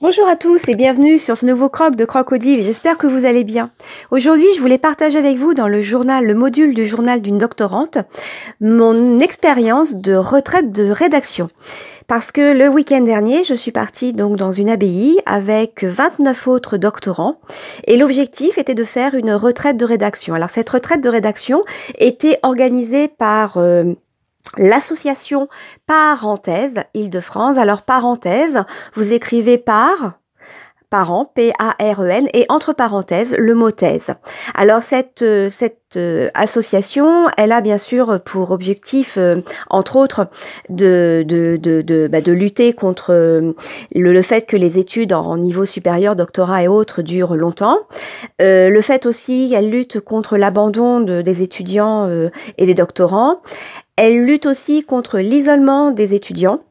Bonjour à tous et bienvenue sur ce nouveau croc de crocodile. J'espère que vous allez bien. Aujourd'hui, je voulais partager avec vous dans le journal, le module du journal d'une doctorante, mon expérience de retraite de rédaction. Parce que le week-end dernier, je suis partie donc dans une abbaye avec 29 autres doctorants et l'objectif était de faire une retraite de rédaction. Alors cette retraite de rédaction était organisée par euh, l'association Parenthèse Île-de-France. Alors parenthèse, vous écrivez par parent, P-A-R-E-N, et entre parenthèses, le mot thèse. Alors cette, euh, cette euh, association, elle a bien sûr pour objectif, euh, entre autres, de, de, de, de, bah, de lutter contre le, le, fait que les études en niveau supérieur, doctorat et autres durent longtemps. le fait aussi, elle lutte contre l'abandon des étudiants et des doctorants. Elle lutte aussi contre l'isolement des étudiants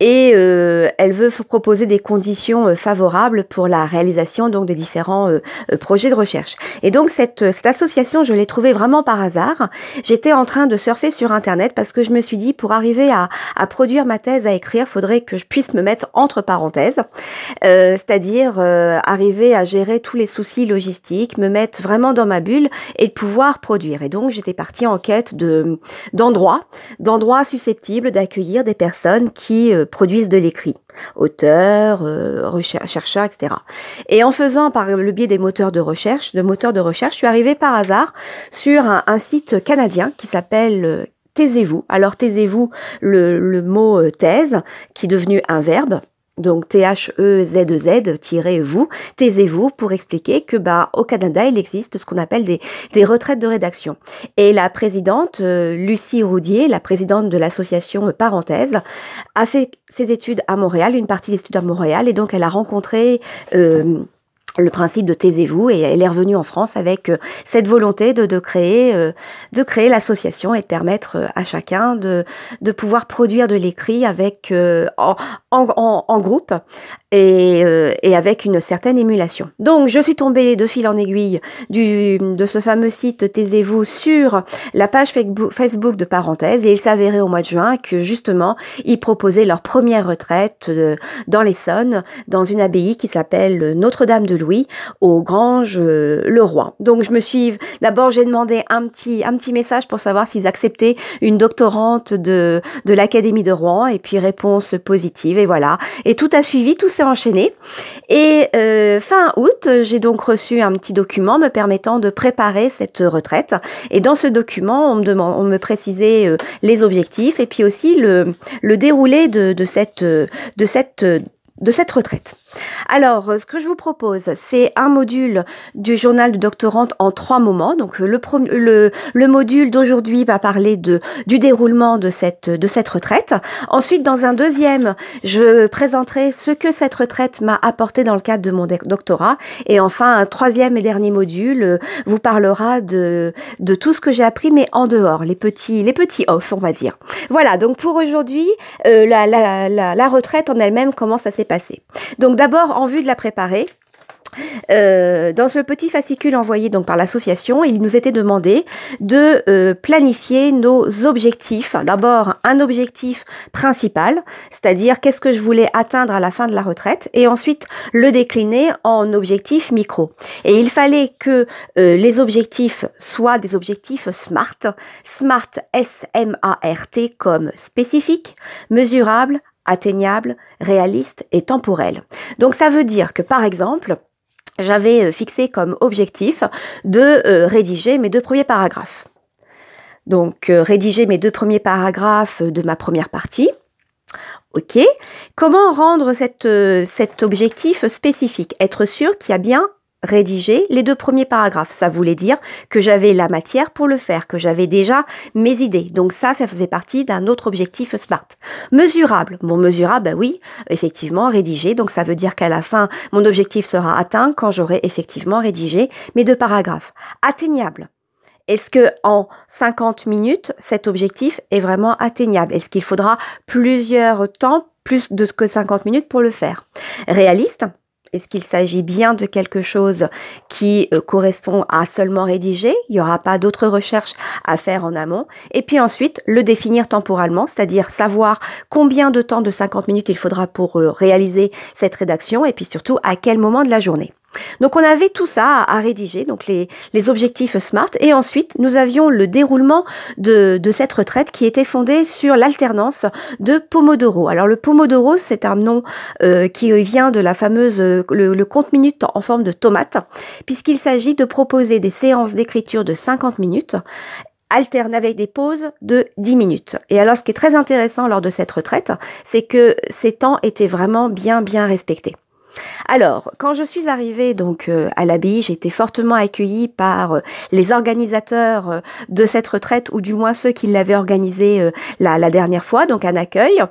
et euh, elle veut proposer des conditions euh, favorables pour la réalisation donc des différents euh, projets de recherche. Et donc cette, cette association, je l'ai trouvée vraiment par hasard. J'étais en train de surfer sur internet parce que je me suis dit pour arriver à, à produire ma thèse à écrire, faudrait que je puisse me mettre entre parenthèses, c'est-à-dire arriver à gérer tous les soucis logistiques, me mettre vraiment dans ma bulle et pouvoir produire. Et donc j'étais partie en quête de d'endroits, d'endroits susceptibles d'accueillir des personnes qui produisent de l'écrit, auteurs, euh, chercheurs, etc. Et en faisant par le biais des moteurs de recherche, de moteurs je suis arrivée par hasard sur un, site canadien qui s'appelle euh, Taisez-vous. Alors taisez-vous, le, le mot euh, thèse, qui est devenu un verbe, donc T-H-E-Z-E-Z-vous, taisez-vous pour expliquer que bah au Canada il existe ce qu'on appelle des, des retraites de rédaction. Et la présidente euh, Lucie Roudier, la présidente de l'association euh, Parenthèse, a fait ses études à Montréal, une partie des études à Montréal, et donc elle a rencontré euh, le principe de taisez-vous et elle est revenue en France avec euh, cette volonté de, de créer euh, de créer l'association et de permettre euh, à chacun de, de pouvoir produire de l'écrit avec en, en, en, groupe et, et avec une certaine émulation. Donc je suis tombée de fil en aiguille du, de ce fameux site Taisez-vous sur la page Facebook de parenthèse et il s'avérait au mois de juin que justement ils proposaient leur première retraite dans l'Essonne dans une abbaye qui s'appelle Notre-Dame de Louis au Grange euh, le Roi. Donc je me suis d'abord j'ai demandé un petit un petit message pour savoir s'ils acceptaient une doctorante de de l'Académie de Rouen et puis réponse positive et voilà et tout a suivi, tout s'est enchaîné et euh, fin août j'ai donc reçu un petit document me permettant de préparer cette retraite et dans ce document on me demande on me précisait euh, les objectifs et puis aussi le le déroulé de, de cette de cette de cette retraite. Alors, euh, ce que je vous propose, c'est un module du journal de doctorante en trois moments. Donc, euh, le, le, le module d'aujourd'hui va parler de, du déroulement de cette, de cette retraite. Ensuite, dans un deuxième, je présenterai ce que cette retraite m'a apporté dans le cadre de mon doctorat. Et enfin, un troisième et dernier module euh, vous parlera de, de tout ce que j'ai appris, mais en dehors, les petits, les petits off, on va dire. Voilà, donc pour aujourd'hui, la, la, la, la retraite en elle-même, comment ça s'est passé? Donc, d'abord, en vue de la préparer, euh, dans ce petit fascicule envoyé donc par l'association, il nous était demandé de euh, planifier nos objectifs. D'abord un objectif principal, c'est-à-dire qu'est-ce que je voulais atteindre à la fin de la retraite, et ensuite le décliner en objectifs micro. Et il fallait que euh, les objectifs soient des objectifs SMART, SMART S-M-A-R-T comme spécifique, mesurable, atteignable, réaliste et temporel. Donc ça veut dire que par exemple, j'avais euh, fixé comme objectif de euh, rédiger mes deux premiers paragraphes. Donc euh, rédiger mes deux premiers paragraphes de ma première partie. Ok. Comment rendre cet objectif spécifique? Être sûr qu'il y a bien rédiger les deux premiers paragraphes. Ça voulait dire que j'avais la matière pour le faire, que j'avais déjà mes idées. Donc ça, ça faisait partie d'un autre objectif SMART. Mesurable. Bon, mesurable, ben oui, effectivement, rédiger. Donc ça veut dire qu'à la fin, mon objectif sera atteint quand j'aurai effectivement rédigé mes deux paragraphes. Atteignable. Est-ce que en 50 minutes, cet objectif est vraiment atteignable? Est-ce qu'il faudra plusieurs temps, plus de que 50 minutes pour le faire? Réaliste Est-ce qu'il s'agit bien de quelque chose qui euh, correspond à seulement rédiger? Il n'y aura pas d'autres recherches à faire en amont. Et puis ensuite, le définir temporellement, c'est-à-dire savoir combien de temps de 50 minutes il faudra pour euh, réaliser cette rédaction et puis surtout à quel moment de la journée. Donc on avait tout ça à, rédiger, donc les, objectifs SMART, et ensuite nous avions le déroulement de, cette retraite qui était fondée sur l'alternance de Pomodoro. Alors le Pomodoro, c'est un nom euh, qui vient de la fameuse le, compte minute en forme de tomate, puisqu'il s'agit de proposer des séances d'écriture de 50 minutes alternes avec des pauses de 10 minutes. Et alors ce qui est très intéressant lors de cette retraite, c'est que ces temps étaient vraiment bien bien respectés. Alors, quand je suis arrivée donc euh, à l'abbaye, j'ai été fortement accueillie par euh, les organisateurs euh, de cette retraite, ou du moins ceux qui l'avaient organisée la, dernière fois, donc un accueil.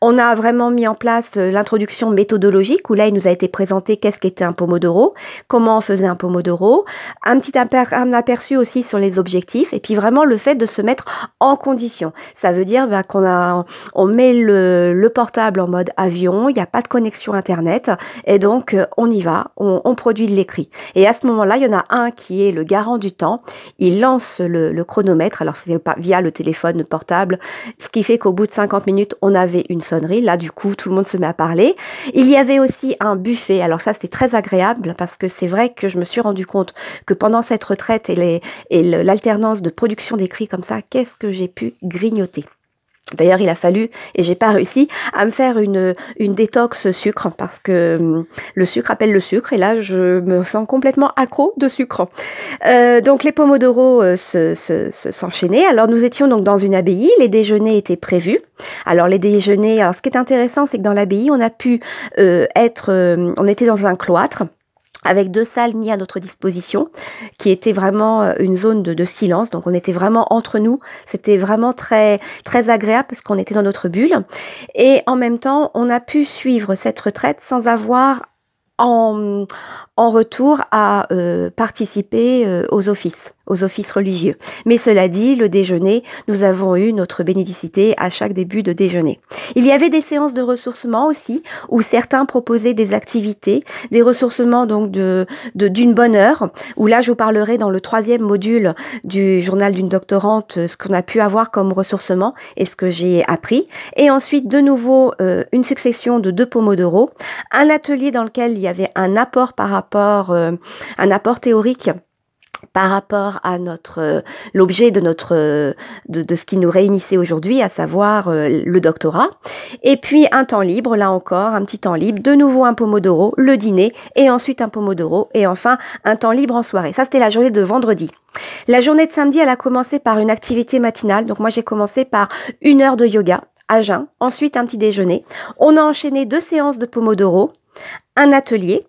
On a vraiment mis en place l'introduction méthodologique, où là, il nous a été présenté qu'est-ce qu'était un pomodoro, comment on faisait un pomodoro, un petit un aperçu aussi sur les objectifs, et puis vraiment le fait de se mettre en condition. Ça veut dire bah, qu'on a, on met le, le portable en mode avion, il n'y a pas de connexion internet, et donc, euh, on y va, on, produit de l'écrit. Et à ce moment-là, il y en a un qui est le garant du temps. Il lance le, chronomètre. Alors, c'est pas via le téléphone portable, ce qui fait qu'au bout de 50 minutes, on avait une sonnerie. Là, du coup, tout le monde se met à parler. Il y avait aussi un buffet. Alors ça, c'était très agréable parce que c'est vrai que je me suis rendu compte que pendant cette retraite et l'alternance de production d'écrit comme ça, qu'est-ce que j'ai pu grignoter. D'ailleurs, il a fallu, et j'ai pas réussi, à me faire une, une détox sucre, parce que hum, le sucre appelle le sucre, et là, je me sens complètement accro de sucre. Euh, donc, les pomodoro euh, se, s'enchaînaient. Alors, nous étions donc dans une abbaye, les déjeuners étaient prévus. Alors, les déjeuners, alors, ce qui est intéressant, c'est que dans l'abbaye, on a pu euh, être, on était dans un cloître, avec deux salles mises à notre disposition, qui était vraiment euh, une zone de, silence. Donc on était vraiment entre nous. C'était vraiment très très agréable parce qu'on était dans notre bulle. Et en même temps, on a pu suivre cette retraite sans avoir en, en retour à euh, participer euh, aux offices, aux offices religieux. Mais cela dit, le déjeuner, nous avons eu notre bénédicité à chaque début de déjeuner. Il y avait des séances de ressourcement aussi, où certains proposaient des activités, des ressourcements donc de d'une bonne heure, où là je vous parlerai dans le troisième module du journal d'une doctorante ce qu'on a pu avoir comme ressourcement et ce que j'ai appris. Et ensuite de nouveau euh, une succession de deux pomodoro, un atelier dans lequel il y avait un apport par rapport euh, un apport théorique par rapport à notre euh, l'objet de notre euh, de, ce qui nous réunissait aujourd'hui, à savoir le doctorat, et puis un temps libre, là encore un petit temps libre, de nouveau un pomodoro, le dîner, et ensuite un pomodoro, et enfin un temps libre en soirée. Ça c'était la journée de vendredi. La journée de samedi, elle a commencé par une activité matinale, donc moi j'ai commencé par une heure de yoga à jeun, ensuite un petit déjeuner. On a enchaîné deux séances de pomodoro, un atelier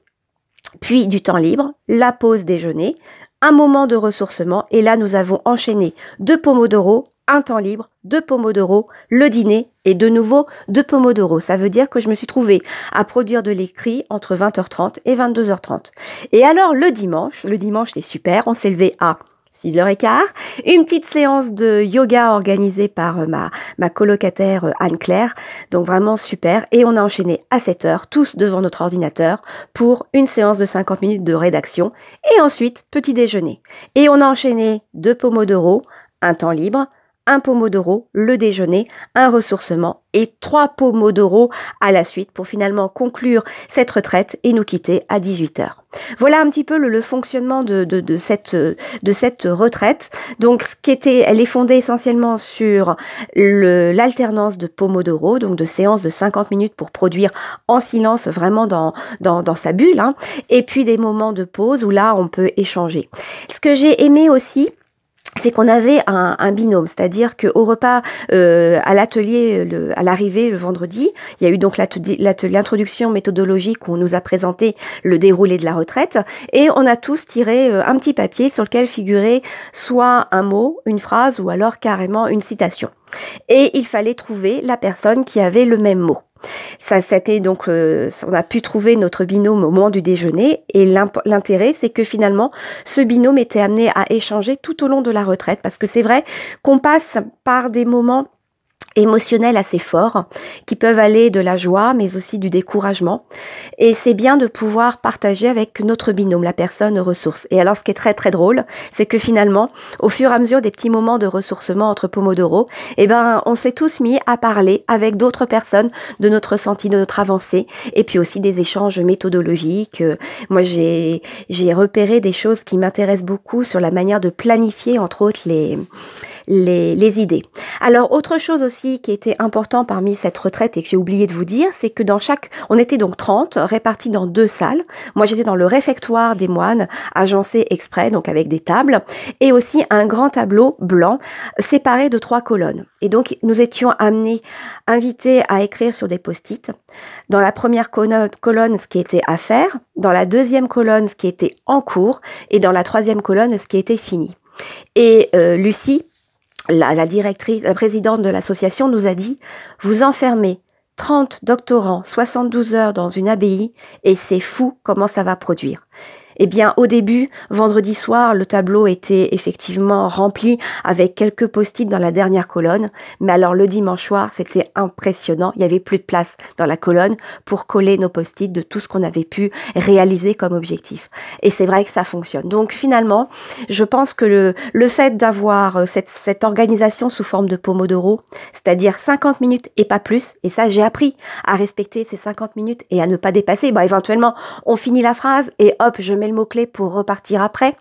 puis du temps libre, la pause déjeuner, un moment de ressourcement, et là nous avons enchaîné deux pomodoro, un temps libre, deux pomodoro, le dîner et de nouveau deux pomodoro. Ça veut dire que je me suis trouvée à produire de l'écrit entre 20h30 et 22h30. Et alors le dimanche, le dimanche c'est super, on s'est levé à 6h15, une petite séance de yoga organisée par euh, ma, ma colocataire euh, Anne-Claire, donc vraiment super, et on a enchaîné à 7h, tous devant notre ordinateur, pour une séance de 50 minutes de rédaction, et ensuite petit déjeuner. Et on a enchaîné deux pomodoro, un temps libre, un pomodoro, le déjeuner, un ressourcement et trois pomodoro à la suite pour finalement conclure cette retraite et nous quitter à 18h. Voilà un petit peu le, fonctionnement de, cette, retraite. Donc, ce qui elle est fondée essentiellement sur l'alternance de pomodoro, donc de séances de 50 minutes pour produire en silence vraiment dans sa bulle, hein, et puis des moments de pause où là on peut échanger. Ce que j'ai aimé aussi, c'est qu'on avait un, binôme, c'est-à-dire qu'au repas, euh, à l'atelier, à l'arrivée le vendredi, il y a eu donc l'introduction méthodologique où on nous a présenté le déroulé de la retraite et on a tous tiré euh, un petit papier sur lequel figurait soit un mot, une phrase ou alors carrément une citation. Et il fallait trouver la personne qui avait le même mot. Ça, c'était donc, euh, on a pu trouver notre binôme au moment du déjeuner et l'intérêt, c'est que finalement, ce binôme était amené à échanger tout au long de la retraite parce que c'est vrai qu'on passe par des moments émotionnels assez forts qui peuvent aller de la joie mais aussi du découragement. Et c'est bien de pouvoir partager avec notre binôme la personne ressource. Et alors ce qui est très très drôle c'est que finalement au fur et à mesure des petits moments de ressourcement entre Pomodoro eh ben on s'est tous mis à parler avec d'autres personnes de notre ressenti de notre avancée et puis aussi des échanges méthodologiques. Moi j'ai j'ai repéré des choses qui m'intéressent beaucoup sur la manière de planifier entre autres les les, idées. Alors autre chose aussi qui était important parmi cette retraite et que j'ai oublié de vous dire, c'est que dans chaque, on était donc 30 répartis dans deux salles. Moi j'étais dans le réfectoire des moines, agencé exprès, donc avec des tables, et aussi un grand tableau blanc séparé de trois colonnes. Et donc nous étions amenés, invités à écrire sur des post-it. Dans la première colonne, ce qui était à faire, dans la deuxième colonne, ce qui était en cours, et dans la troisième colonne, ce qui était fini. Et euh, Lucie la, directrice, la présidente de l'association nous a dit, vous enfermez 30 doctorants 72 heures dans une abbaye et c'est fou comment ça va produire. Eh bien, au début, vendredi soir, le tableau était effectivement rempli avec quelques post-it dans la dernière colonne. Mais alors, le dimanche soir, c'était impressionnant. Il y avait plus de place dans la colonne pour coller nos post-it de tout ce qu'on avait pu réaliser comme objectif. Et c'est vrai que ça fonctionne. Donc, finalement, je pense que le, le fait d'avoir euh, cette, cette organisation sous forme de Pomodoro, c'est-à-dire 50 minutes et pas plus, et ça, j'ai appris à respecter ces 50 minutes et à ne pas dépasser. Bah, éventuellement, on finit la phrase et hop, je mets mot-clé pour repartir après.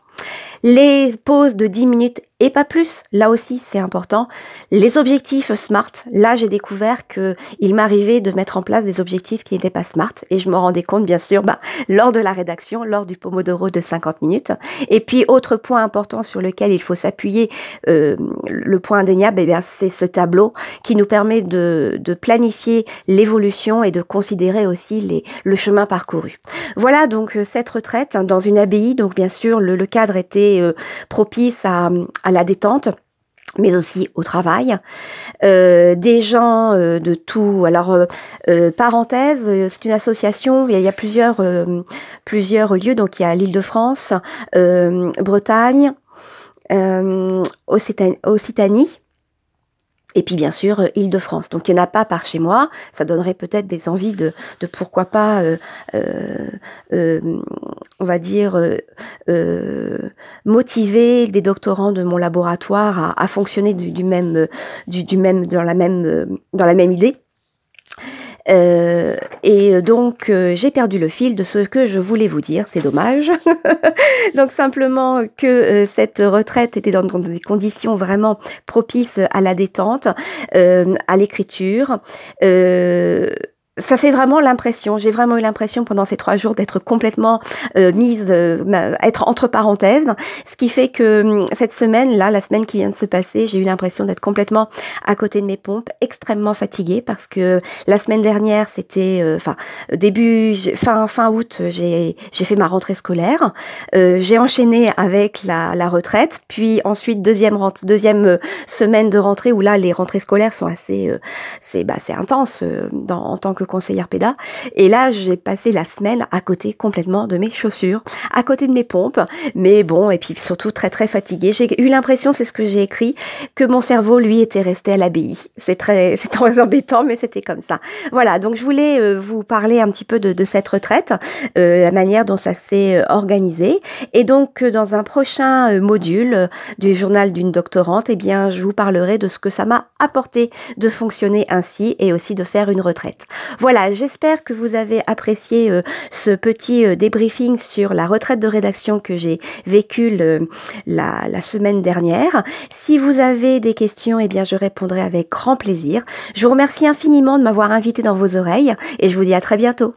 Les pauses de 10 minutes et pas plus. Là aussi, c'est important. Les objectifs SMART. Là, j'ai découvert que il m'arrivait de mettre en place des objectifs qui n'étaient pas SMART et je me rendais compte, bien sûr, bah, lors de la rédaction, lors du Pomodoro de 50 minutes. Et puis, autre point important sur lequel il faut s'appuyer, euh, le point indéniable, eh bien, c'est ce tableau qui nous permet de, de planifier l'évolution et de considérer aussi les, le chemin parcouru. Voilà donc euh, cette retraite dans une abbaye. Donc, bien sûr, le, le cadre était euh, propice à la détente mais aussi au travail. Euh, des gens euh, de tout. Alors, euh, parenthèse, c'est une association, il y a, plusieurs, plusieurs lieux, donc il y a l'île de France, Bretagne, Occitanie, et puis bien sûr, euh, Île-de-France. Donc il n'y en a pas par chez moi. Ça donnerait peut-être des envies de, de pourquoi pas, on va dire, motiver des doctorants de mon laboratoire à, fonctionner du, même, du, du, même, dans la même, dans la même idée. Euh, et donc, euh, j'ai perdu le fil de ce que je voulais vous dire, c'est dommage. donc, simplement que euh, cette retraite était dans, des conditions vraiment propices à la détente, à l'écriture ça fait vraiment l'impression, j'ai vraiment eu l'impression pendant ces trois jours d'être complètement euh, mise, euh, être entre parenthèses, ce qui fait que hum, cette semaine, là, la semaine qui vient de se passer, j'ai eu l'impression d'être complètement à côté de mes pompes, extrêmement fatiguée parce que la semaine dernière, c'était, euh, enfin, début, fin, fin août, j'ai, fait ma rentrée scolaire, j'ai enchaîné avec la, la retraite, puis ensuite deuxième deuxième semaine de rentrée où là, les rentrées scolaires sont assez, c'est, bah, intense dans, en tant que conseillère PEDA. Et là, j'ai passé la semaine à côté complètement de mes chaussures, à côté de mes pompes. Mais bon, et puis surtout très très fatiguée. J'ai eu l'impression, c'est ce que j'ai écrit, que mon cerveau, lui, était resté à l'abbaye. C'est très, c'est très embêtant, mais c'était comme ça. Voilà. Donc, je voulais euh, vous parler un petit peu de, de cette retraite, euh, la manière dont ça s'est euh, organisé. Et donc, dans un prochain module du journal d'une doctorante, eh bien, je vous parlerai de ce que ça m'a apporté de fonctionner ainsi et aussi de faire une retraite. Voilà, j'espère que vous avez apprécié euh, ce petit euh, débriefing sur la retraite de rédaction que j'ai vécu la, la, semaine dernière. Si vous avez des questions, eh bien, je répondrai avec grand plaisir. Je vous remercie infiniment de m'avoir invité dans vos oreilles et je vous dis à très bientôt.